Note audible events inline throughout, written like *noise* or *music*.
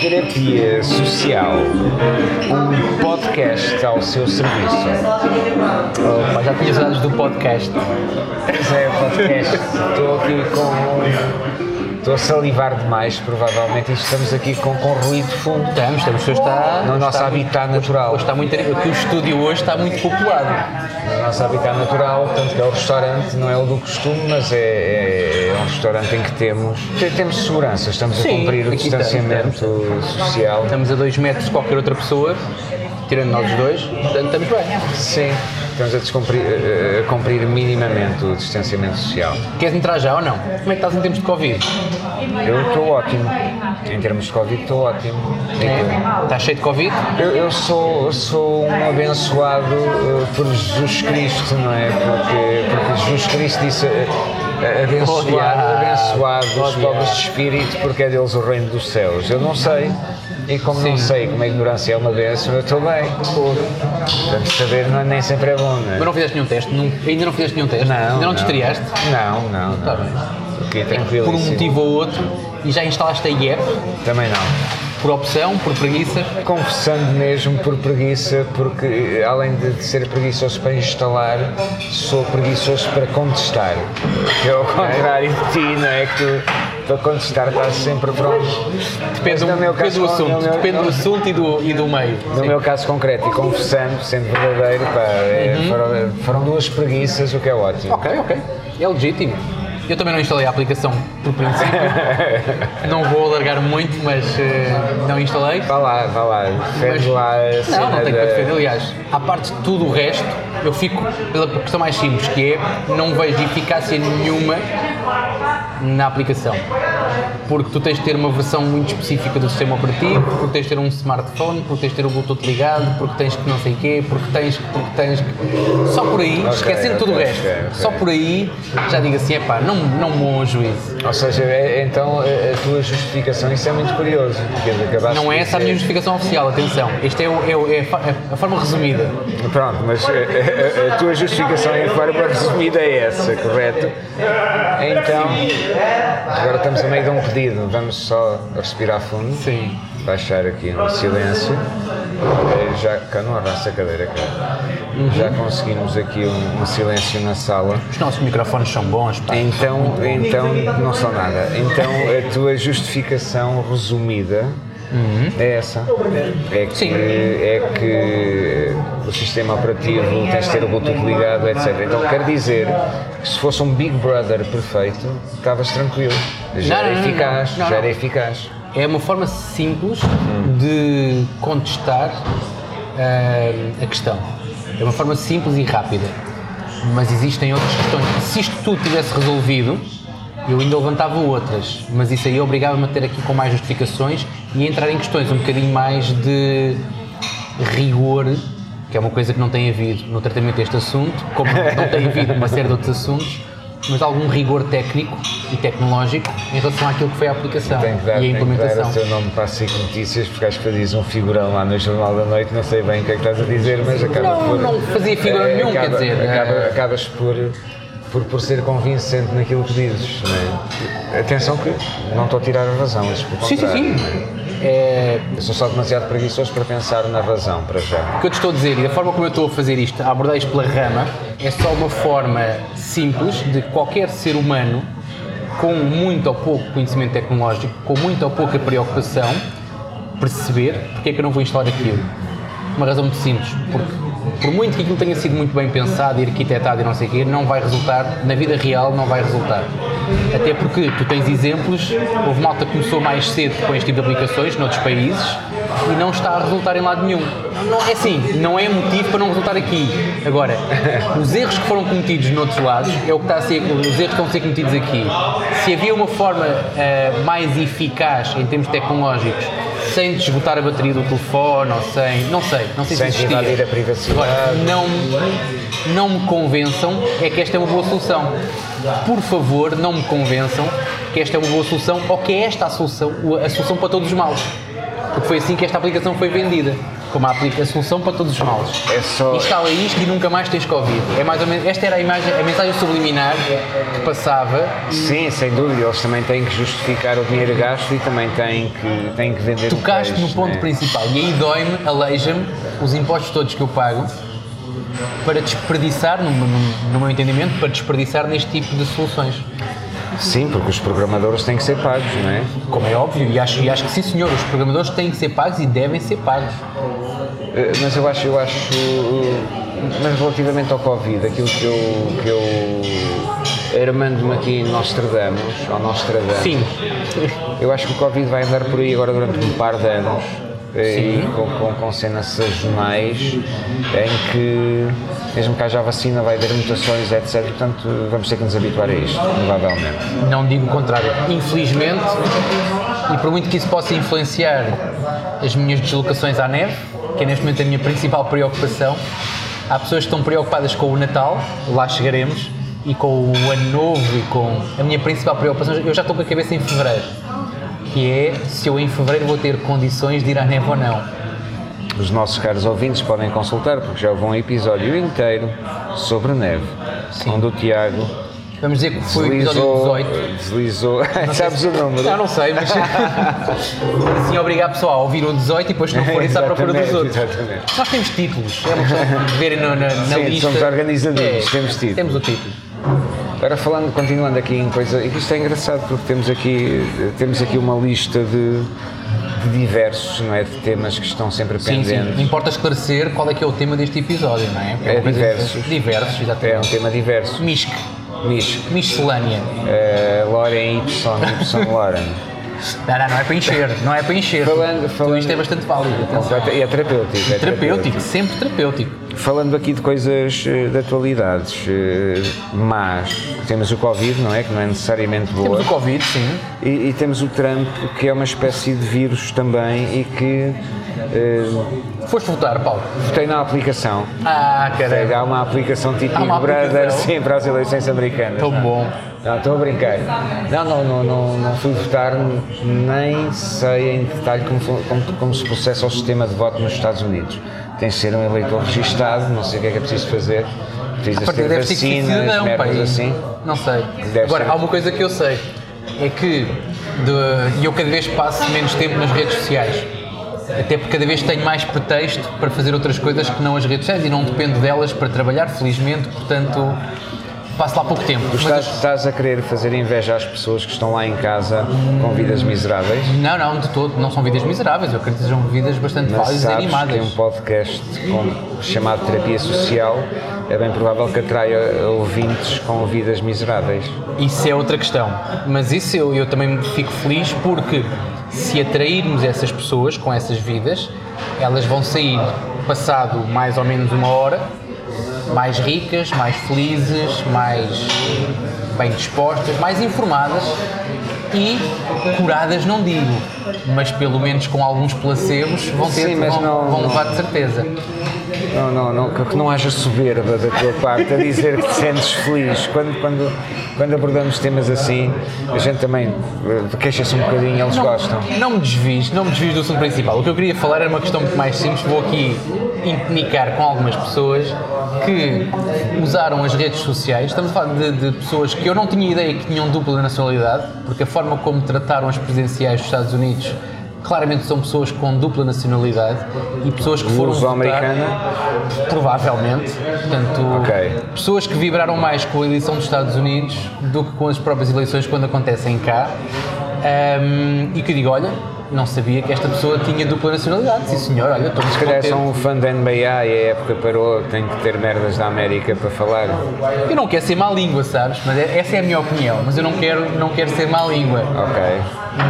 Terapia Social, um podcast ao seu serviço. Mas já tinha saudades do podcast. Pois é, podcast. Estou aqui com. Estou a salivar demais, provavelmente, e estamos aqui com, com ruído de fundo. Estamos, estamos, hoje está. No nosso está habitat natural. Hoje está muito. Aqui o estúdio hoje está muito populado. No nosso habitat natural, tanto que é o restaurante, não é o do costume, mas é, é- é um restaurante em que temos. te- Temos segurança, estamos a Sim, cumprir o distanciamento social. Estamos a dois metros de qualquer outra pessoa, tirando nós dois, portanto estamos bem. Sim, estamos a, descumprir- a- cumprir minimamente o distanciamento social. Queres entrar já ou não? Como é que estás em tempos de Covid? Eu estou ótimo. Em termos de Covid, estou ótimo. É, estás cheio de Covid? Eu, eu sou, sou um abençoado eh, por Jesus Cristo, não é? Porque, porque Jesus Cristo disse eh, eh, abençoado, abençoado os pobres de espírito, porque é deles o reino dos céus. Eu não sei. E como não Sim. sei como a ignorância é uma bênção, eu estou bem. Portanto, saber não, é- nem sempre é bom, não é? Mas não fizeste nenhum teste? Não- ainda não fizeste nenhum teste? ainda não te estreaste? Não, não, não. Tá bem. Fiquei tranquilo. Por um motivo ou outro e já instalaste a IEP? Também não. Por opção, por preguiça? Confessando mesmo por preguiça, porque eh, além de de ser preguiçoso para instalar, sou preguiçoso para contestar. Que é ao contrário de ti, não é? Que tu, para contestar estás sempre pronto. Depende, no meu depende do caso, assunto, no meu- depende do assunto e do, e do meio. No Sim. meu caso concreto e confessando, sendo verdadeiro, pá, é, Uhum. foram, foram duas preguiças, o que é ótimo. Ok, ok. É legítimo. Eu também não instalei a aplicação por princípio. *laughs* não vou alargar muito, mas eh, não instalei. Vá lá, vá lá, defende Mas- lá a cena Não, não tenho da- para defender. Aliás, à parte de tudo o resto, eu fico pela questão mais simples, que é não vejo eficácia nenhuma na aplicação. Porque tu tens de ter uma versão muito específica do sistema operativo, porque tens de ter um smartphone, porque tens de ter o Bluetooth ligado, porque tens que não sei o quê, porque tens que, porque tens que... Só por aí, esquecendo tudo o ok, resto, só por aí já digo assim, epá, não, não me juízo. Ou seja, é- então a, tua justificação, isso é muito curioso, Não é essa a minha justificação oficial, atenção. Esta é, o- é o- é a, forma resumida. Pronto, mas a, a- a tua justificação em forma resumida é essa, correto? Então, agora estamos a meio de um pedido, vamos só respirar fundo, Sim. baixar aqui no silêncio. Já, cá não arrasta a cadeira, cara. Já conseguimos aqui um, um silêncio na sala. Os nossos microfones são bons, pá. Então, então não são nada. Então a tua justificação resumida é essa. É que, Sim. é que o sistema operativo tens de ter o Bluetooth ligado, etc. Então quer dizer que se fosse um Big Brother perfeito, estavas tranquilo. Já Não, era não, eficaz, não, já era eficaz. É uma forma simples de contestar ah, a questão. É uma forma simples e rápida. Mas existem outras questões. Se isto tudo tivesse resolvido, eu ainda levantava outras. Mas isso aí obrigava-me a ter aqui com mais justificações e entrar em questões um bocadinho mais de rigor, que é uma coisa que não tem havido no tratamento deste assunto, como não tem havido uma série de outros assuntos, mas algum rigor técnico e tecnológico em relação àquilo que foi a aplicação que dar, e a tenho que dar o implementação. teu nome para a SIC Notícias, porque acho que fazias um figurão lá no Jornal da Noite, não sei bem o que é que estás a dizer, mas acaba Não, por. não fazia figurão eh, nenhum, acaba- quer dizer, acaba- eh, acabas por, por, por ser convincente naquilo que dizes. Não é? Atenção que não estou a tirar a razão, pelo Sim, sim, sim. é? É, Eu sou só demasiado preguiçoso para pensar na razão, para já. o que eu te estou a dizer e da forma como eu estou a fazer isto, a abordar isto pela rama, é só uma forma simples de qualquer ser humano com muito ou pouco conhecimento tecnológico, com muito ou pouca preocupação, perceber porque é que eu não vou instalar aquilo. Uma razão muito simples, porque por muito que aquilo tenha sido muito bem pensado e arquitetado e não sei o quê, não vai resultar, na vida real não vai resultar. Até porque tu tens exemplos, houve malta que começou mais cedo com este tipo de aplicações noutros países e não está a resultar em lado nenhum. Não, é assim, não é motivo para não resultar aqui. Agora, os erros que foram cometidos noutros lados é o que está a ser, os erros que estão a ser cometidos aqui. Se havia uma forma eh, mais eficaz em termos tecnológicos, sem desbotar a bateria do telefone ou sem. Não sei, não sei Sem se existia. invadir a privacidade. Agora, não, não me convençam é que esta é uma boa solução. Por favor, não me convençam que esta é uma boa solução ou que é esta a solução, a solução para todos os males. Porque foi assim que esta aplicação foi vendida. Como a, aplica- a solução para todos os males. É só- Instala isto e nunca mais tens Covid. É mais ou menos, esta era a, imagem, a mensagem subliminar que passava. Sim, sem dúvida, eles também têm que justificar o dinheiro gasto e também têm que, têm que vender Tocaste peixe, no ponto né? principal. E aí dói-me, aleija-me os impostos todos que eu pago para desperdiçar, no, no- no meu entendimento, para desperdiçar neste tipo de soluções. Sim, porque os programadores têm que ser pagos, não é? Como é óbvio, e acho, e acho que sim senhor, os programadores têm que ser pagos e devem ser pagos. Eh, Mas eu acho, eu acho, mas relativamente ao Covid, aquilo que eu, que eu armando-me aqui em Nostradamus, ou Nostradamus, Sim. eu acho que o Covid vai andar por aí agora durante um par de anos, eh, Sim. e com, com, com cenas sazonais, em que, mesmo que haja vacina, vai haver mutações, etc. Portanto, vamos ter que nos habituar a isto, provavelmente. Não digo o contrário. Infelizmente, e por muito que isso possa influenciar as minhas deslocações à neve, que é neste momento a minha principal preocupação, há pessoas que estão preocupadas com o Natal, lá chegaremos, e com o Ano Novo e com a minha principal preocupação, eu já estou com a cabeça em Fevereiro, que é se eu em Fevereiro vou ter condições de ir à neve ou não. Os nossos caros ouvintes podem consultar, porque já houve um episódio inteiro sobre neve, onde o Tiago Vamos dizer que foi o episódio deslizou, 18. deslizou, *laughs* sabes o número? Ah, não sei, mas *laughs* assim obrigar a pessoa a ouvir o 18 e depois se não forem à procura dos outros. exatamente. Nós temos títulos, é uma questão de verem na, na, Sim, lista. somos organizadinhos, É, temos título. Temos o título. Agora falando, continuando aqui em coisa, isto é engraçado porque temos aqui, temos aqui uma lista de diversos, não é, de temas que estão sempre Sim, pendentes. sim. Importa esclarecer qual é que é o tema deste episódio, não é? Porque É uma coisa- diversos. Diversos, É um exatamente. tema diverso. Misc. Nicho. Miscelânea. Uh, Loren Y, Y Loren. *laughs* Não, não, não é para encher. Não é para encher. Falando- falando- isto é bastante válido. é terapêutico. é Terapêutico, sempre terapêutico. Falando aqui de coisas eh, de atualidades, eh, mas temos o Covid, não é? Que não é necessariamente boa. Temos o Covid, sim. E, e temos o Trump, que é uma espécie de vírus também e que eh, Foste votar, Paulo. votei na aplicação. Ah, caralho. Há uma aplicação tipo Big Brother para as eleições americanas. Tão bom. Não, estou a brincar. Não, não, não, não, não fui votar, nem sei em detalhe como, como, como se processa o sistema de voto nos Estados Unidos. Tem de ser um eleitor registado, não sei o que é que é preciso fazer. Precisas ter vacinas, merdas assim. Não sei. Deve Agora, ser. há uma coisa que eu sei. É que de- eu cada vez passo menos tempo nas redes sociais. Até porque cada vez tenho mais pretexto para fazer outras coisas que não as redes sociais e não dependo delas para trabalhar, felizmente, portanto passo lá pouco tempo. Tu Mas estás, as- estás a querer fazer inveja às pessoas que estão lá em casa com vidas miseráveis? Não, não, de todo. Não são vidas miseráveis. Eu acredito que sejam vidas bastante Mas válidas e animadas. um podcast com- chamado Terapia Social é bem provável que atraia ouvintes com vidas miseráveis. Isso é outra questão. Mas isso eu, eu também fico feliz porque se atrairmos essas pessoas com essas vidas, elas vão sair passado mais ou menos uma hora, mais ricas, mais felizes, mais bem dispostas, mais informadas e curadas não digo, mas pelo menos com alguns placebos vão ter Sim, vão, não- vão levar de certeza. Não, não, não, que que não haja soberba da tua parte a dizer que te sentes feliz. Quando, quando, quando abordamos temas assim, a gente também eh, queixa-se um bocadinho, eles gostam. Não me desvies, não me desvies do assunto principal. O que eu queria falar era uma questão muito mais simples. Vou aqui impenicar com algumas pessoas que usaram as redes sociais. Estamos a falar de, de pessoas que eu não tinha ideia que tinham dupla nacionalidade, porque a forma como trataram as presidenciais dos Estados Unidos claramente são pessoas com dupla nacionalidade e pessoas que foram votar, Luso-americana? provavelmente portanto Ok. pessoas que vibraram mais com a eleição dos Estados Unidos do que com as próprias eleições quando acontecem cá Ahm, e que eu digo, olha, não sabia que esta pessoa tinha dupla nacionalidade. Sim senhor, olha, estou Se calhar contente. são um fã da NBA e a época parou, tem que ter merdas da América para falar. Eu não quero ser má língua, sabes? Mas é- essa é a minha opinião. Mas eu não quero, não quero ser má língua. Ok.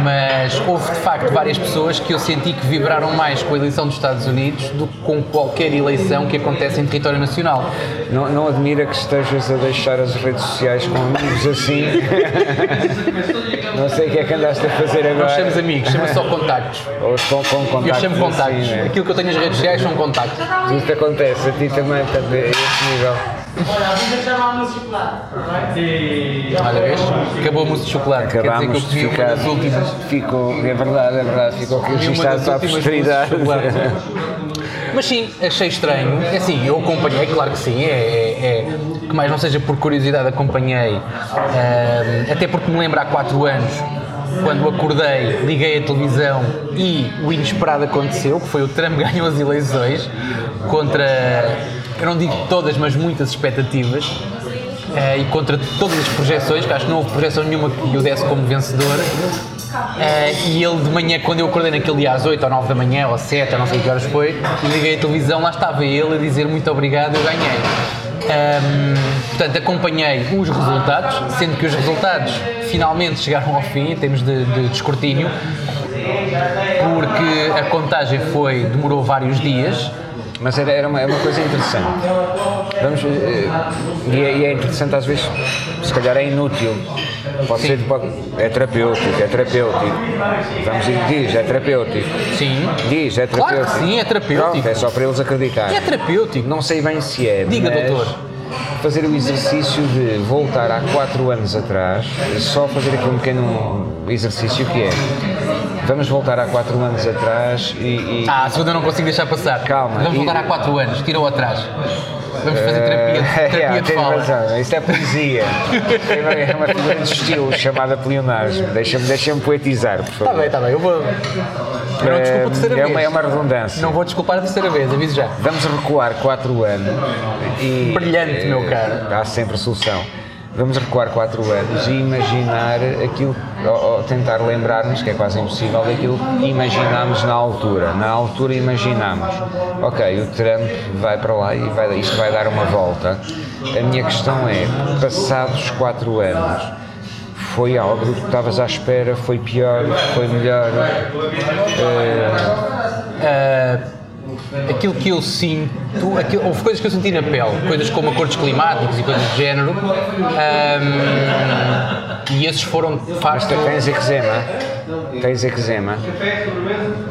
Mas houve de facto várias pessoas que eu senti que vibraram mais com a eleição dos Estados Unidos do que com qualquer eleição que acontece em território nacional. Não, não admira que estejas a deixar as redes sociais com amigos assim. *laughs* não sei o que é que andaste a fazer agora. Nós chamamos amigos, chama só contactos. Ou com, com Eu contactos chamo contactos. assim, né? Aquilo que eu tenho nas redes sociais são contactos. Te acontece, a ti também, portanto, é esse nível. Olha, vês? Acabou a mousse de chocolate. Quer dizer que eu Acabámos de comi uma ficar. das últimas. Ficou, é verdade, é verdade, ficou registado para a posteridade. *laughs* Mas sim, achei estranho. É assim, eu acompanhei, claro que sim, é, é- é- que mais não seja por curiosidade acompanhei, ahm, até porque me lembro há 4 anos, quando acordei, liguei a televisão e o inesperado aconteceu, que foi o Trump *laughs* ganhou as eleições contra, eu não digo todas, mas muitas expectativas. Eh, e contra todas as projeções, que acho que não houve projeção nenhuma que o desse como vencedor. Eh, e ele de manhã, quando eu acordei naquele dia às 8 ou 9 da manhã, ou 7, ou não sei que horas foi, liguei a televisão, lá estava ele a dizer muito obrigado, eu ganhei. Ahm, portanto, acompanhei os resultados, sendo que os resultados finalmente chegaram ao fim, em termos de, de, de escrutínio, porque a contagem foi, demorou vários dias. Mas era, era uma, é uma coisa interessante. Vamos, eh, e, é, e é interessante às vezes, se calhar é inútil. Pode ser, pode, é terapêutico, é terapêutico. Vamos dizer, diz, é terapêutico. Sim. Diz, é Claro terapêutico. que sim, é terapêutico. Pronto, é só para eles acreditarem. É terapêutico. Não sei bem se é. Diga, doutor. Fazer o exercício de voltar há 4 anos atrás, só fazer aqui um pequeno exercício que é. Vamos voltar há 4 anos atrás e. e- Ah, a segunda eu não consigo deixar passar. Calma, Vamos e- voltar há 4 anos, tirou atrás. Vamos fazer terapia, Eh, *laughs* terapia yeah, de tens fala. razão, isto é poesia. *laughs* É uma- é uma figura de estilo chamada pleonasmo. Deixa-me deixa poetizar, por favor. Está bem, está bem, eu vou. Eu não desculpo a terceira é vez. uma, é uma redundância. Não vou desculpar a terceira vez, aviso já. Vamos recuar 4 anos e. Brilhante, meu caro. Há sempre solução. Vamos recuar 4 anos e imaginar aquilo, ou, ou tentar lembrar-nos, que é quase impossível, daquilo que imaginámos na altura. Na altura imaginámos, ok, o Trump vai para lá e vai, isto vai dar uma volta. A minha questão é, passados 4 anos, foi algo que estavas à espera, foi pior, foi melhor? Eh, Ah, aquilo que eu sinto, aquilo, houve coisas que eu senti na pele, coisas como acordos climáticos e coisas do género, ahm, e esses foram de mas facto, tu tens eczema? Tens eczema?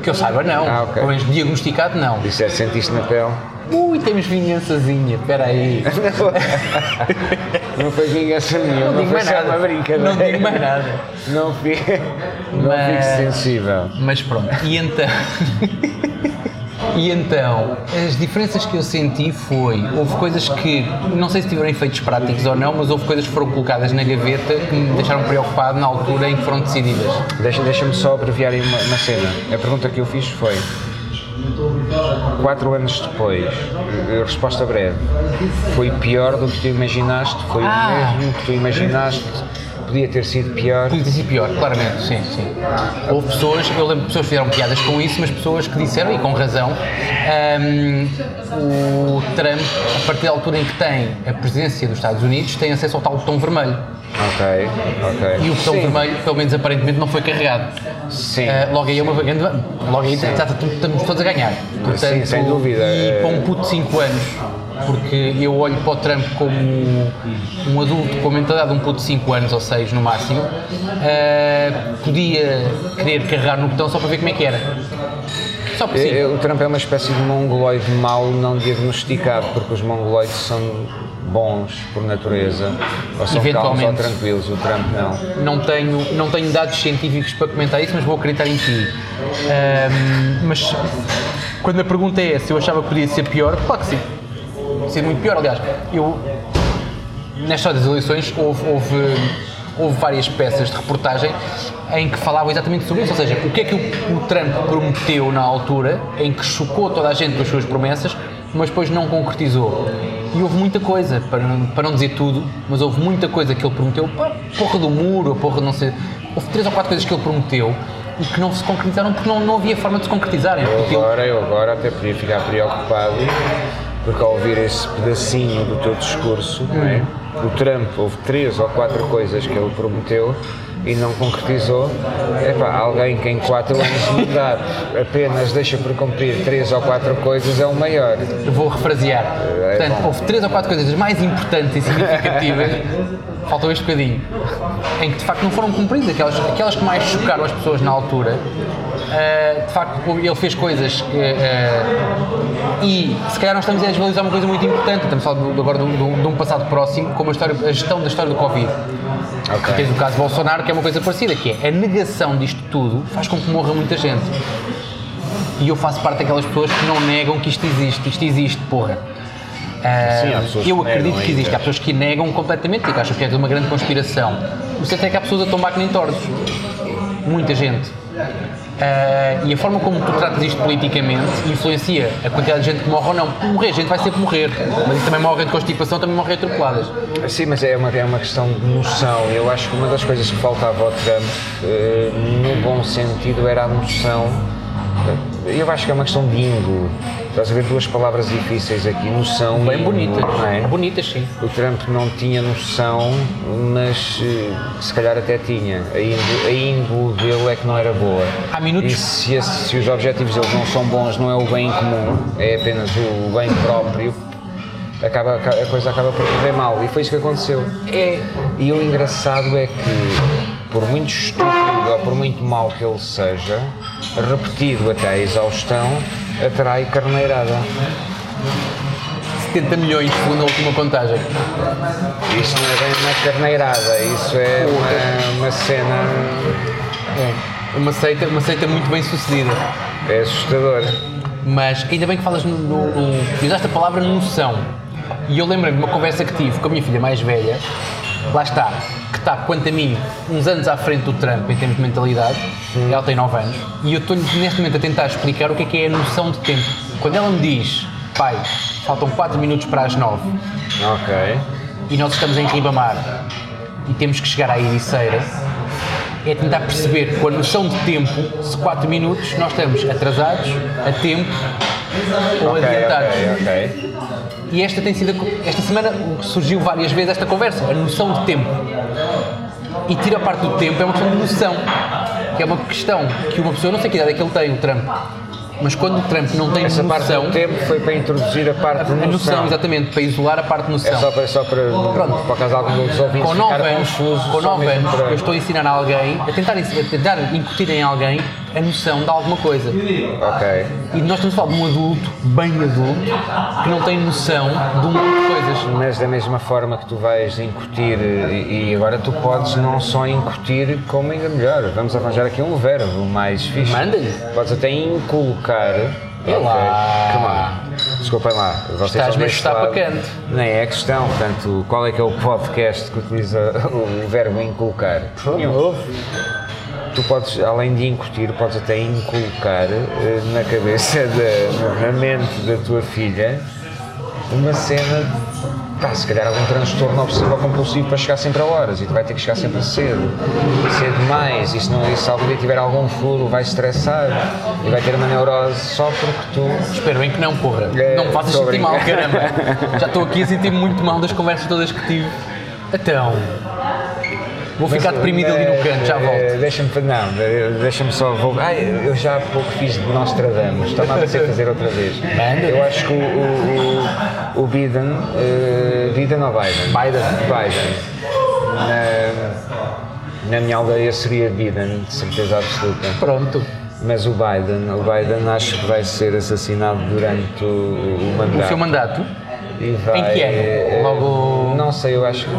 que eu saiba, não. Ah, ok. Pelo menos diagnosticado, não. Disseste, sentiste na pele? Ui, temos vingançazinha, espera aí. *laughs* Não foi vingança nenhuma, Não digo mais nada. uma brincadeira. Não digo mais nada. Não fico, não Mas- fico sensível. Mas pronto, e então. *laughs* E então, as diferenças que eu senti foi, houve coisas que, não sei se tiveram efeitos práticos ou não, mas houve coisas que foram colocadas na gaveta que me deixaram preocupado na altura em que foram decididas. Deixa- Deixa-me só abreviar aí uma, uma cena. A pergunta que eu fiz foi: quatro anos depois, eh, resposta breve, foi pior do que tu imaginaste? Foi Ah. o mesmo que tu imaginaste? Podia ter sido pior? Podia ter sido pior, claramente, sim, sim. Houve pessoas, eu lembro que pessoas fizeram piadas com isso, mas pessoas que disseram, e com razão, hum, o Trump, a partir da altura em que tem a presidência dos Estados Unidos, tem acesso ao tal botão vermelho. Ok, ok. E o botão Sim, vermelho, pelo menos aparentemente, não foi carregado. Sim. Ah, logo aí é uma grande. Logo aí está- estamos todos a ganhar. Sim, sem dúvida. E para um puto de 5 anos, porque eu olho para o Trump como um adulto com a mentalidade de um puto de 5 anos ou 6 no máximo, ah, podia querer carregar no botão só para ver como é que era. Só por sim. Eh, O Trump é uma espécie de mongoloide mau não diagnosticado, porque os mongoloides são bons por natureza, ou são calmos ou tranquilos, o Trump não. Não tenho, não tenho dados científicos para comentar isso, mas vou acreditar em ti. Ahm, mas quando a pergunta é se eu achava que podia ser pior, claro que sim. Ser muito pior, aliás. Eu, nesta das eleições, houve, houve, houve várias peças de reportagem em que falavam exatamente sobre isso. Ou seja, o que é que o, o Trump prometeu na altura, em que chocou toda a gente com as suas promessas, mas depois não concretizou. E houve muita coisa, para não, para não dizer tudo, mas houve muita coisa que ele prometeu, porra do muro, a porra não sei. Houve três ou quatro coisas que ele prometeu e que não se concretizaram porque não, não havia forma de se concretizarem. Eu Porque ele- agora, eu agora até podia ficar preocupado, porque ao ouvir esse pedacinho do teu discurso, é? o Trump houve três ou quatro coisas que ele prometeu e não concretizou. Epá, alguém que em quatro anos de mandato apenas deixa por cumprir três ou quatro coisas é o maior. Eu vou refrasear. É Portanto, bom. houve três ou quatro coisas mais importantes e significativas, *laughs* faltou este bocadinho, em que de facto não foram cumpridas, aquelas, aquelas que mais chocaram as pessoas na altura. Ah, de facto, ele fez coisas que. ah, e se calhar nós estamos a desvalorizar uma coisa muito importante, estamos a falar agora de, um- de um passado próximo, como a, história, a gestão da história do Covid. Ok. Tens o caso de Bolsonaro, que é uma coisa parecida, que é a negação disto tudo faz com que morra muita gente. E eu faço parte daquelas pessoas que não negam que isto existe. Isto existe, porra. Ah, Sim, eu acredito que existe. ainda. Há pessoas que negam completamente e que acham que é uma grande conspiração. O certo é que há pessoas a tombar que nem tordos. Muita gente. Ah, e a forma como tu tratas isto politicamente influencia a quantidade de gente que morre ou não. Morrer, gente vai sempre morrer. Mas isso também morre de constipação, também morre atropeladas. Sim, mas é uma, é uma questão de noção. Eu acho que uma das coisas que faltava ao Trump, eh, no bom sentido, era a noção. Eu acho que é uma questão de índole. Estás a ver duas palavras difíceis aqui, noção Bem e bonitas. não é? Bonitas, sim. O Trump não tinha noção, mas eh, se calhar até tinha. A índole dele é que não era boa. Há minutos- E se, esse- se os objetivos deles não são bons, não é o bem comum, é apenas o bem próprio, acaba, a coisa acaba por correr mal. E foi isso que aconteceu. É, E o engraçado é que, por muito estúpido ou por muito mau que ele seja, repetido até à exaustão, atrai carneirada. 70 milhões, segundo a última contagem. Isso não é bem uma carneirada, isso é uma, uma cena. É. Uma seita, uma seita muito bem sucedida. é assustador. Mas ainda bem que falas no, no, no usaste a palavra noção. E eu lembrei-me de uma conversa que tive com a minha filha mais velha, lá está, está, quanto a mim, uns anos à frente do Trump em termos de mentalidade, ela tem 9 anos, e eu estou neste momento a tentar explicar o que é que é a noção de tempo. Quando ela me diz, pai, faltam 4 minutos para as 9 Ok. e nós estamos em Ribamar e temos que chegar à Ericeira, é tentar perceber com a noção de tempo, se 4 minutos nós estamos atrasados, a tempo ou Ok, adiantados. ok, ok. E esta tem sido, esta semana surgiu várias vezes esta conversa, a noção de tempo. E tira a parte do tempo é uma questão de noção, que é uma questão que uma pessoa, não sei que idade é que ele tem, o Trump, mas quando o Trump não tem Essa parte noção, do tempo foi para introduzir a parte de a noção, noção. exatamente, para isolar a parte de noção. É só para, só para, Pronto. para caso algum dos ouvintes com 9 ficar anos, com nove anos para- eu estou a ensinar a alguém, a tentar, a tentar incutir em alguém a noção de alguma coisa. Ok. E nós estamos a falar de um adulto, bem adulto, que não tem noção de um monte de coisas. Mas da mesma forma que tu vais incutir, e, e agora tu podes não só incutir, como ainda melhor. Vamos arranjar aqui um verbo mais fixe. Manda-lhe. Podes até inculcar. É lá. Come on. Desculpem lá. Vocês Estás-me estão a chutar para canto. Nem é questão. Portanto, qual é que é o podcast que utiliza *laughs* o verbo inculcar? Nenhum. Tu podes, além de incutir, podes até inculcar eh, na cabeça, da, na mente da tua filha uma cena, pá, se calhar algum transtorno obsessivo ou compulsivo para chegar sempre a horas e tu vai ter que chegar sempre cedo, cedo demais, e se, não, e se algum dia tiver algum furo vai estressar e vai ter uma neurose só porque tu Espero bem que não, porra. É, não me faças sentir mal, caramba. *laughs* Já estou aqui a sentir muito mal das conversas todas que tive. Então, vou ficar Mas, deprimido ali no canto, já eh, volto. Deixa-me, não, eh, deixa-me só. Vou, eu já há pouco fiz de Nostradamus, está-me a fazer outra vez. Eu acho que o, o, o, Biden, eh, Biden ou Biden? Biden. Biden. Na, na minha aldeia seria Biden, de certeza absoluta. Pronto. Mas o Biden, o Biden acho que vai ser assassinado durante o, o mandato. O seu mandato, E vai, Em que ano? eh, Logo- Não sei, eu acho que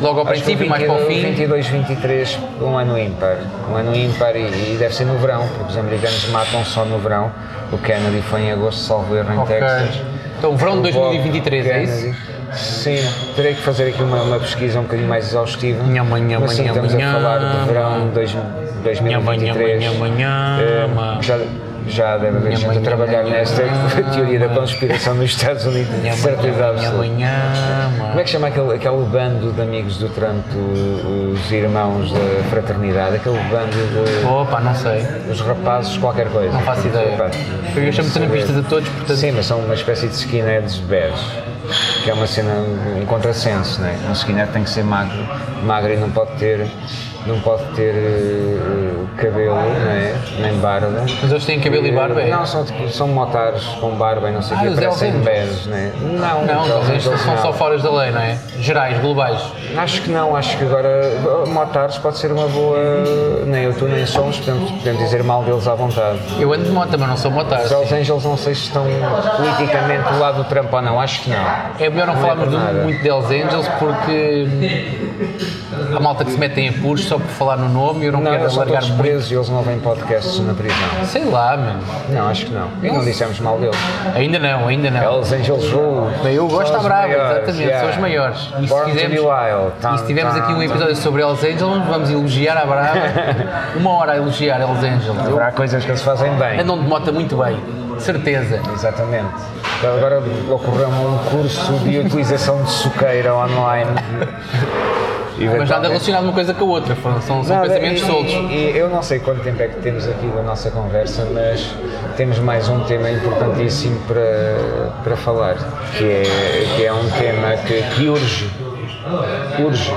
logo ao Acho princípio, o mais para o 22, fim. 22, 23, um ano ímpar. Um ano ímpar e, e deve ser no verão, porque os americanos matam só no verão. O Kennedy foi em agosto, salvo erro, em Ok. Texas. Então, verão de O Bob 2023, é isso? Sim, terei que fazer aqui uma, uma pesquisa um bocadinho mais exaustiva. Nhama, Mas sim, nhama, estamos a falar de verão de dois- 2023. Nhama, nhama, nhama. Eh, já, já deve haver gente a trabalhar nhama, nesta *laughs* teoria da conspiração nos Estados Unidos, de certeza absoluta. Como é que chama aquele, aquele bando de amigos do Trump, os irmãos da fraternidade? Aquele bando de. Opa, não sei. os rapazes, qualquer coisa. Não faço ideia. Epá, Eu chamo trumpistas a todos, portanto. Sim, mas são uma espécie de skinheads bés, que é uma cena, um contrassenso, né? Um skinhead tem que ser magro, magro e não pode ter, não pode ter eh, cabelo, né? Nem barba. Mas eles têm cabelo e barba, é? Não, são, tipo, são motares com barba e não sei o Ah, quê, parecem Hells bés, né? Não, Não, os eles são não. só fora da lei, não é? Gerais, globais. Acho que não, acho que agora motares pode ser uma boa. Nem eu, tu nem somos, portanto podemos dizer mal deles à vontade. Eu ando de moto, mas não sou motar. Os Angels não sei se estão politicamente do lado do Trump ou não, acho que não. É melhor não Não é falarmos de- nada. muito deles Angels porque há malta que se mete em apuros só por falar no nome e eu não, Não, quero alargar todos presos e eles não ouvem podcasts na prisão. Sei lá, mano. Não, acho que não. E não dissemos mal deles. Ainda não, ainda não. Hells Angels. Bem, eu gosto da brava, exatamente, yeah. são os maiores. E se be wild. e se tivermos aqui um episódio sobre Hells Angels, vamos elogiar a brava. *laughs* Uma hora a elogiar Hells Angels. Eu Haverá coisas que eles fazem bem. andam de moto muito bem, certeza. Exatamente. Então, Agora ocorreu-me um curso de utilização de suqueira online. *laughs* Mas nada relacionado uma coisa com a outra, são, são Nada, pensamentos e- soltos. e eu não sei quanto tempo é que temos aqui da nossa conversa, mas temos mais um tema importantíssimo para, para falar, que é, que é um tema que, que urge. Urge.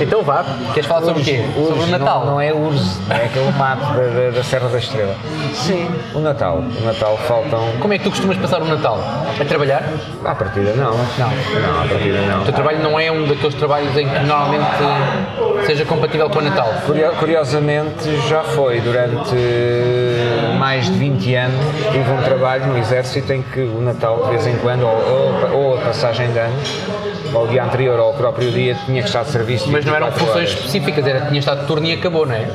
Então vá, queres falar sobre o quê? Urge, sobre o Natal. Não, não é urge, é aquele mato da, da, da Serra da Estrela. Sim. O Natal. O Natal faltam. Como é que tu costumas passar o Natal? A trabalhar? À partida não. Não. Não, à partida não. O teu trabalho não é um daqueles trabalhos em que normalmente seja compatível com o Natal. Curio- Curiosamente, já foi durante mais de 20 anos. Tive um trabalho no Exército em que o Natal, de vez em quando, ou, ou- ou a passagem de ano, ou o dia anterior ou o próprio dia, tinha que estar de serviço. Mas não eram 24 funções horas. específicas, era tinha estado de turno e acabou, não é?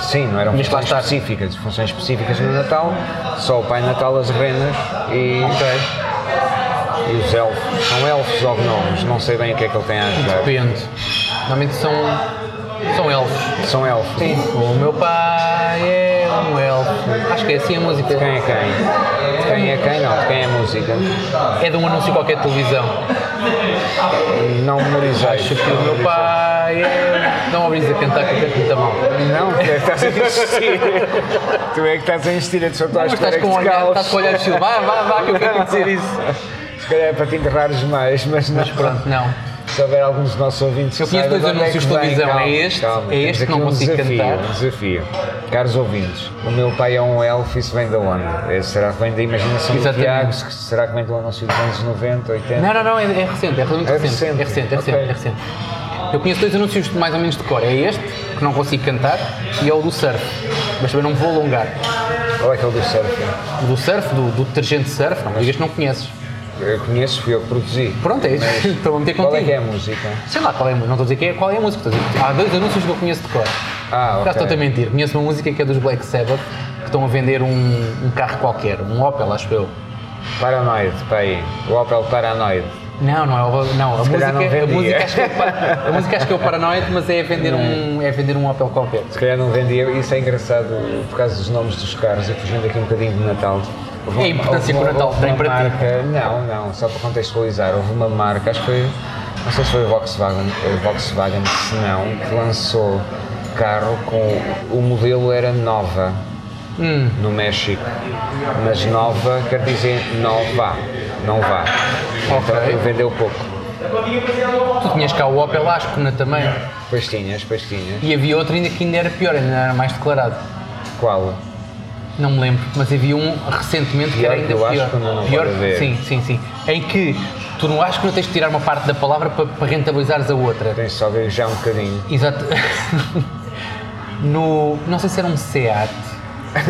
Sim, não eram lá funções estar. específicas. Funções específicas no Natal, só o Pai Natal, as renas e, e os elfos. São elfos ou gnomos, não sei bem o que é que ele tem a ajudar. Depende. Normalmente são, são elfos. São elfos. Sim. O meu pai é um elfo. Acho que é assim a música. De quem é quem? De quem é quem? Não, de quem é a música? É de um anúncio qualquer de televisão. Não memorizei. Acho que o meu pai é. Não obrigas a cantar que eu canto muito mal. Não, tu é que estás a insistir. tu é que estás a insistir, só estou à Mas espera estás com um olhar, estás com olhar de estilo. Vá, vá, vá, que eu quero dizer isso. Se calhar é para te enterrares mais, mas não. Mas pronto, não. Se houver alguns dos nossos ouvintes Eu que conheço saibam dois onde anúncios que de televisão. calma, É este, calma, é este que não um consigo desafio, cantar. Um desafio. Caros ouvintes, o meu pai é um elfo, isso vem de onde? É, Será que vem da imaginação do Exatamente. Tiago? Se- Será que vem do anúncio dos anos 90, 80? Não, não, não, é, é recente, é realmente É recente. recente. É recente, é recente, Ok. é recente. Eu conheço dois anúncios mais ou menos de cor. É este, que não consigo cantar, e é o do surf. Mas também não me vou alongar. Qual é aquele do surf? O do surf, do, do detergente surf, não me digas que não conheces. Eu conheço, fui eu que produzi. Pronto, é isso. *laughs* Estou a meter contigo. Qual é que é a música? Sei lá qual é a música. Não estou a dizer que é, qual é a música. Estou a dizer há dois anúncios que eu conheço de cor. Ah, Já ok. estou a mentir. Conheço uma música que é dos Black Sabbath, que estão a vender um, um carro qualquer, um Opel, acho eu. Paranoid, para aí. O Opel Paranoid. Não, não é o não, a música, não a música acho que é o a música acho que é o Paranoid, mas é vender um é vender um Opel qualquer. Se calhar não vendia, isso é engraçado por causa dos nomes dos carros e fugindo aqui um bocadinho do Natal. Houve É a importância que o Natal tem uma para ti. marca, Não, não, só para contextualizar, houve uma marca, acho que foi, não sei se foi a Volkswagen, a Volkswagen se não, que lançou carro com, o modelo era nova Hum. no México, mas nova quer dizer nova, não vá. Então vendeu pouco. Tu tinhas cá o Opel Ascona também. Pastinhas, pastinhas. E havia outro ainda que ainda era pior, ainda era mais declarado. Qual? Não me lembro, mas havia um recentemente que Pior era ainda que o pior. Ascona não pior, haver. sim, sim, sim. Em que tu no Ascona tens de tirar uma parte da palavra para, para rentabilizares a outra. Tens só de já um bocadinho. Exato. *laughs* no, não sei se era um SEAT,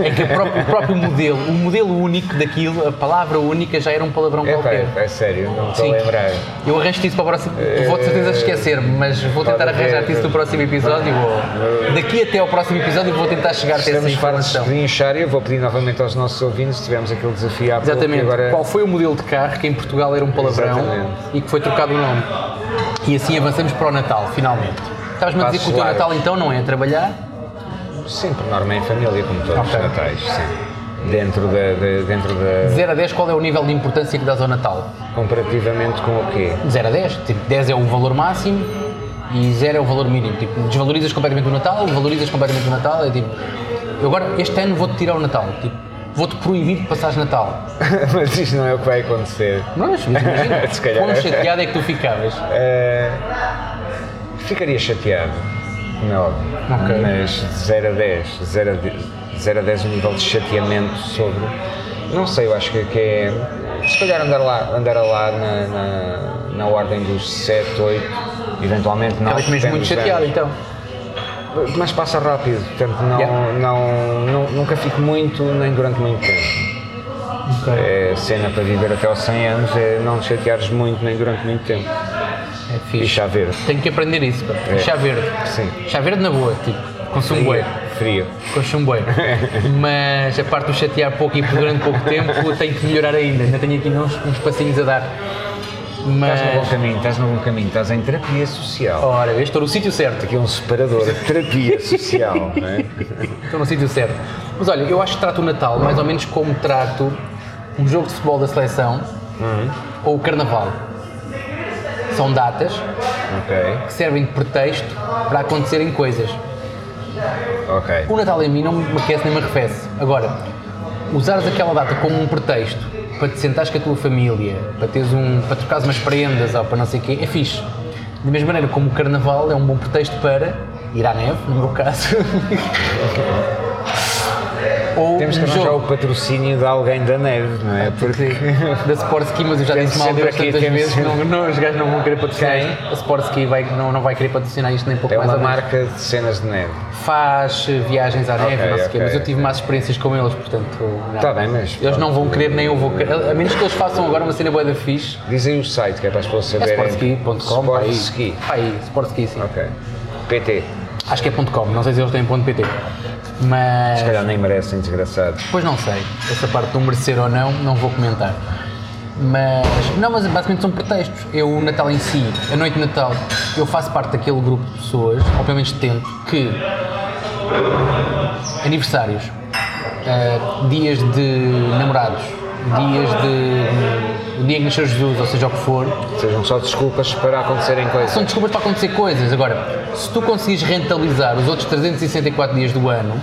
em que o próprio, o próprio modelo, o modelo único daquilo, a palavra única já era um palavrão É, qualquer. é sério, não estou a lembrar. Eu arranjo-te isso para o próximo. Vou de certeza esquecer-me, mas vou tentar arranjar-te isso no próximo episódio. ou Daqui até ao próximo episódio vou tentar chegar até essa informação. de inchar eu vou pedir novamente aos nossos ouvintes, tivemos aquele desafio há Exatamente. agora... Qual foi o modelo de carro que em Portugal era um palavrão Exatamente. e que foi trocado o nome? E assim avançamos para o Natal, finalmente. Estavas-me a dizer que o teu Natal então não é trabalhar? Sim, por norma em família, como todos Ok. os natais, sim. Dentro da, da- dentro da... 0 a 10, qual é o nível de importância que dás ao Natal? Comparativamente com o quê? 0 a 10. Tipo, 10 é o valor máximo e 0 é o valor mínimo. Tipo, desvalorizas completamente o Natal, valorizas completamente o Natal. É tipo, eu agora este ano vou-te tirar o Natal. Tipo, vou-te proibir de passares Natal. *laughs* Mas isto não é o que vai acontecer. Mas imagina, *laughs* Se calhar. quão chateado é que tu ficavas? Eh, ficaria chateado, como é óbvio. Ok. Mas de 0 a 10, 0 a 10, 0 a 10 o nível de chateamento sobre. Não sei, eu acho que, que é. Se calhar andar lá, andar lá na, na, na ordem dos 7, 8, eventualmente não. Estavas mesmo depende muito chateado anos. então. Mas passa rápido, portanto não, Yeah. não, não- nunca fico muito nem durante muito tempo. É cena para viver até aos 100 anos é não te chateares muito nem durante muito tempo. É E fixe. chá verde. Tenho que aprender isso. pá. É. Chá verde. Sim. Chá verde na boa, tipo, consumo bué. frio. com chumboeiro. *laughs* Mas a parte do chatear pouco e por durante pouco tempo tenho que melhorar ainda. Ainda tenho aqui uns, uns passinhos a dar. Mas, Estás no bom caminho, estás no bom caminho, estás em terapia social. ora, eu estou no sítio certo. Aqui é um separador, terapia social, *laughs* não é? Estou no sítio certo. Mas olha, eu acho que trato o Natal mais ou menos como trato um jogo de futebol da seleção ou o Carnaval. São datas Ok, que servem de pretexto para acontecerem coisas. ok. O Natal em mim não me aquece nem me arrefece. Agora, usares aquela data como um pretexto para te sentares com a tua família, para teres um. para trocares umas prendas ou para não sei o quê, é fixe. Da mesma maneira como o Carnaval é um bom pretexto para ir à neve, no meu caso. *laughs* Ou Temos que arranjar jogo o patrocínio de alguém da neve, não é? Porque da Sportski, mas eu já disse mal aqui, tantas vezes que não, não, os gajos não vão querer patrocinar Quem? isto. A Sportski vai, não, não vai querer patrocinar isto nem pouco é mais menos. marca de cenas de neve. Faz viagens à neve, Ok, não sei o quê, ok, mas eu tive ok. más experiências com eles, portanto. não. Tá bem, mas Eles não vão querer, nem eu vou querer. A menos que eles façam agora uma cena boa da fixe. Dizem o site, que é para as pessoas É saberem. sportski.com. pá, aí. Sportski. Aí, Sportski, sim. Ok. PT. Acho que é .com, não sei se eles têm .pt. Mas. Se calhar nem merecem, desgraçados. Pois não sei. Essa parte do merecer ou não, não vou comentar. Mas, não, mas basicamente são pretextos. Eu, o Natal em si, a noite de Natal, eu faço parte daquele grupo de pessoas, ou pelo menos tento, que aniversários, ah, dias de namorados, dias de. O em que nasceu Jesus, ou seja o que for, Sejam só desculpas para acontecerem coisas. são desculpas para acontecer coisas. Agora, se tu conseguires rentabilizar os outros 364 dias do ano,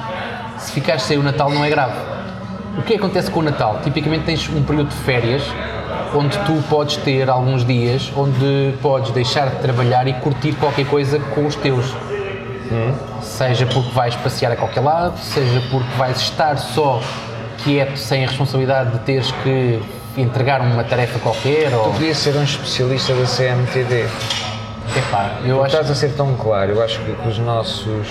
se ficares sem o Natal não é grave. O que acontece com o Natal? Tipicamente tens um período de férias onde tu podes ter alguns dias onde podes deixar de trabalhar e curtir qualquer coisa com os teus. Seja porque vais passear a qualquer lado, seja porque vais estar só quieto, sem a responsabilidade de teres que entregar uma tarefa qualquer ou... Podia ser um especialista da CMTD. Epá, eu acho Estás a ser tão claro, eu acho que os nossos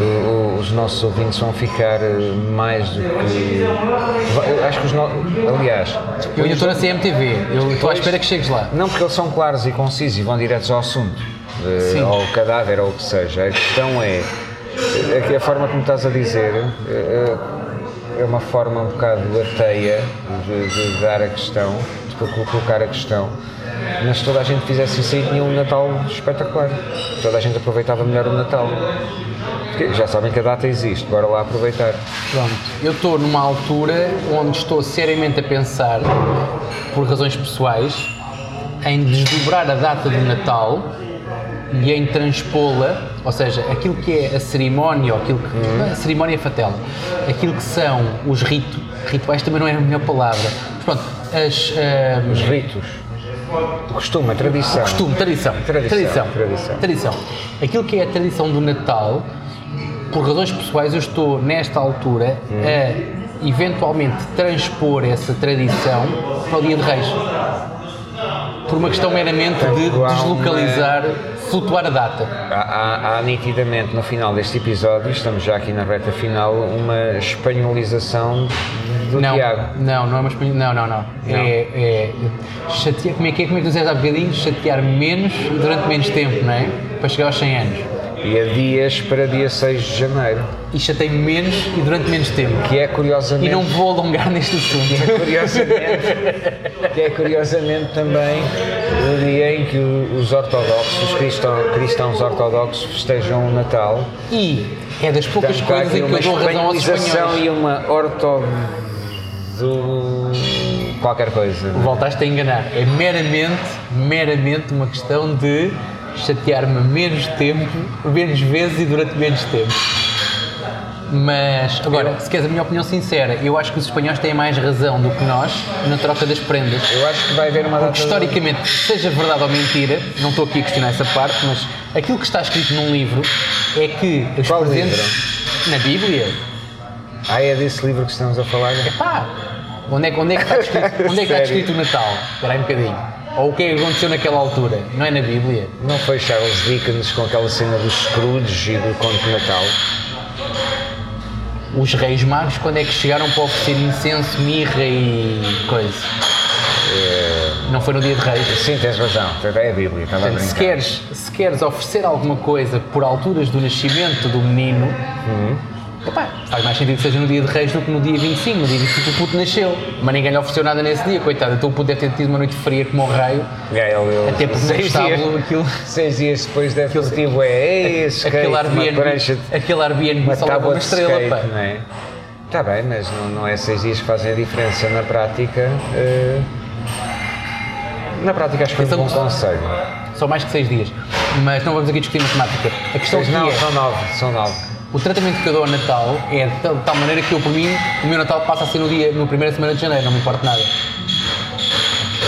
o- os nossos ouvintes vão ficar eh, mais do que. Eu acho que os nossos. Aliás, Eu ainda estou na CMTV, eu estou à espera que chegues lá. não porque eles são claros e concisos e vão diretos ao assunto, eh, Sim. ao cadáver ou o que seja. A questão é, é a forma como estás a dizer eh, eh, é uma forma um bocado ateia de, de dar a questão, de colo- colocar a questão. Mas se toda a gente fizesse isso aí tinha um Natal espetacular. Toda a gente aproveitava melhor o Natal. Porque já sabem que a data existe, bora lá aproveitar. Pronto, eu estou numa altura onde estou seriamente a pensar, por razões pessoais, em desdobrar a data do Natal e em transpô-la, ou seja, aquilo que é a cerimónia, ou aquilo que. é A cerimónia fatela, aquilo que são os ritos, rituais também não é a melhor palavra, mas pronto, as. ah, Os ritos. O costume, a tradição. Costume, tradição. Tradição, Tradição. tradição. Tradição. Aquilo que é a tradição do Natal, por razões pessoais, eu estou nesta altura Hum. a eventualmente transpor essa tradição para o Dia de Reis. Por uma questão meramente de deslocalizar, flutuar a data. Há, há- há nitidamente no final deste episódio, estamos já aqui na reta final, uma espanholização do Não, Tiago. não, não é uma espanhola. Não, não, não. É, é chatear, como é que é? Como é que tu dizes há bocadinho? Chatear menos e durante menos tempo, não é? Para chegar aos 100 anos. E a dias para dia 6 de janeiro, E chatei menos e durante menos tempo. que é curiosamente. E não vou alongar neste assunto. curiosamente, *laughs* que é curiosamente também o dia em que os ortodoxos, os cristão- cristãos ortodoxos festejam o Natal. E é das poucas Portanto, coisas em que uma eu dou razão aos espanhóis. e uma orto... do... qualquer coisa. Voltaste a enganar. É meramente, meramente uma questão de chatear-me menos tempo, menos vezes e durante menos tempo. Mas, agora, se queres a minha opinião sincera, eu acho que os espanhóis têm mais razão do que nós na troca das prendas. Eu acho que vai haver uma data... Porque historicamente, seja verdade ou mentira, não estou aqui a questionar essa parte, mas aquilo que está escrito num livro é que os Qual presentes na Bíblia, Ah, é desse livro que estamos a falar? pá, onde é, que- onde é que está escrito, *laughs* onde é que está escrito o Natal? Espera aí um bocadinho. Ou o que é que aconteceu naquela altura? Não é na Bíblia? Não foi Charles Dickens com aquela cena dos Scrooge e do Conto de Natal? Os reis magos, quando é que chegaram para oferecer incenso, mirra e coisa? não foi no dia de Reis. Sim, tens razão. É a Bíblia, estava a Portanto, se brincar. queres, se queres oferecer alguma coisa por alturas do nascimento do menino, Uhum. Epá, faz mais sentido que seja no dia de Reis do que no dia 25. No dia 25 o puto nasceu, mas ninguém lhe ofereceu nada nesse dia, coitado. Então o puto deve ter tido uma noite fria como o raio, É, ele- até porque seis dias, estábulo aquilo. seis dias depois deve ter tido é, é esse Aquele Airbnb, prancha aquele Airbnb só leva uma estrela, skate, pá. não é? Está bem, mas não, não é seis dias que fazem a diferença na prática. eh, na prática acho que foi um bom Atenção que- conselho. São mais que seis dias. Mas não vamos aqui discutir matemática. A questão não, é, são nove, são nove. O tratamento que eu dou ao Natal é de tal, de tal maneira que eu, por mim, o meu Natal passa a ser no dia, no primeira semana de janeiro, não me importa nada.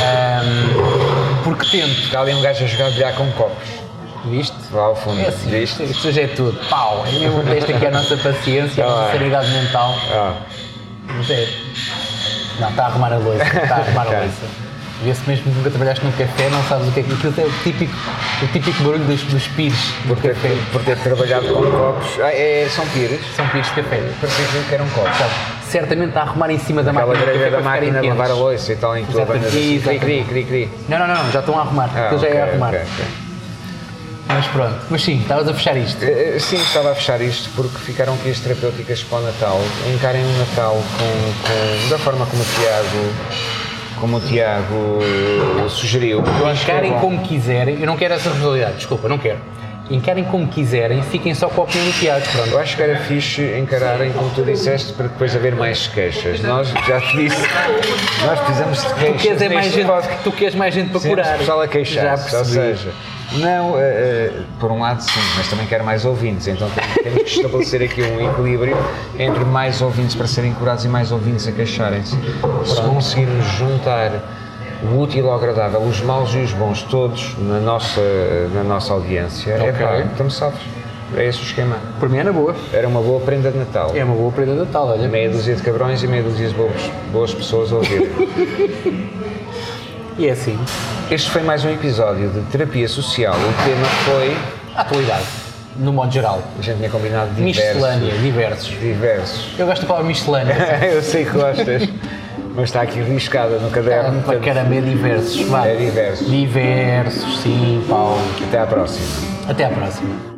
Ahm, porque tento, Está ali um gajo a jogar bilhar com copos, viste? lá ao fundo. É assim, Viste? isto hoje é tudo. Pau! É mesmo teste aqui a nossa paciência, a Ah. nossa serenidade mental. Ah, Mas é. Não, está a arrumar a louça. Está a arrumar a louça. Vê-se mesmo que nunca trabalhaste num café, não sabes o que é que aquilo é o típico, o típico barulho dos, dos pires do por, ter, café. por ter trabalhado com copos. Ah, é, são pires. São pires de café. Parecia que eram copos. Sabe? Certamente está a arrumar em cima da Aquela máquina de grelha da máquina de lavar a louça e tal, em que tu Exatamente, abanas assim. Cri, cri, cri, cri. Não, não, não, já estão a arrumar. Ah, aquilo já é a arrumar. ok, ok. Mas pronto. Mas sim, estavas a fechar isto. Eh, Sim, estava a fechar isto porque ficaram aqui as terapêuticas para o Natal. Encarem o Natal com, com- da forma como o Tiago, como o Tiago eh, sugeriu. Eu acho que é Encarem bom. como quiserem. Eu não quero essa responsabilidade, desculpa, não quero. Encarem como quiserem, fiquem só com a opinião do Tiago. Pronto. Eu acho que era fixe encararem como tu disseste para depois haver mais queixas. Nós, já te disse, nós precisamos de queixas. Tu queres, é mais gente, tu queres mais gente para Sempre curar. pessoal a Já queixar-se, ou seja, não, eh, eh, por um lado sim, mas também quero mais ouvintes, então tem- temos que estabelecer aqui um equilíbrio entre mais ouvintes para serem curados e mais ouvintes a queixarem-se. Se conseguirmos juntar o útil ao agradável, os maus e os bons, todos na nossa, na nossa audiência, é Ok. pá, estamos salvos. É esse o esquema. Por mim é na boa. Era uma boa prenda de Natal. É uma boa prenda de Natal, olha. Meia dúzia de cabrões e meia dúzia de boas, boas pessoas a ouvir. *laughs* E é assim. este foi mais um episódio de Terapia Social. O tema foi. A atualidade, no modo geral. A gente tinha combinado diversos. Miscelânea, diversos. Diversos. Eu gosto da palavra miscelânea. *laughs* Eu sei que gostas, mas está aqui riscada no caderno. Para portanto, caramba, é diversos. Vá. É diversos. Diversos, sim, Paulo. Até à próxima. Até à próxima.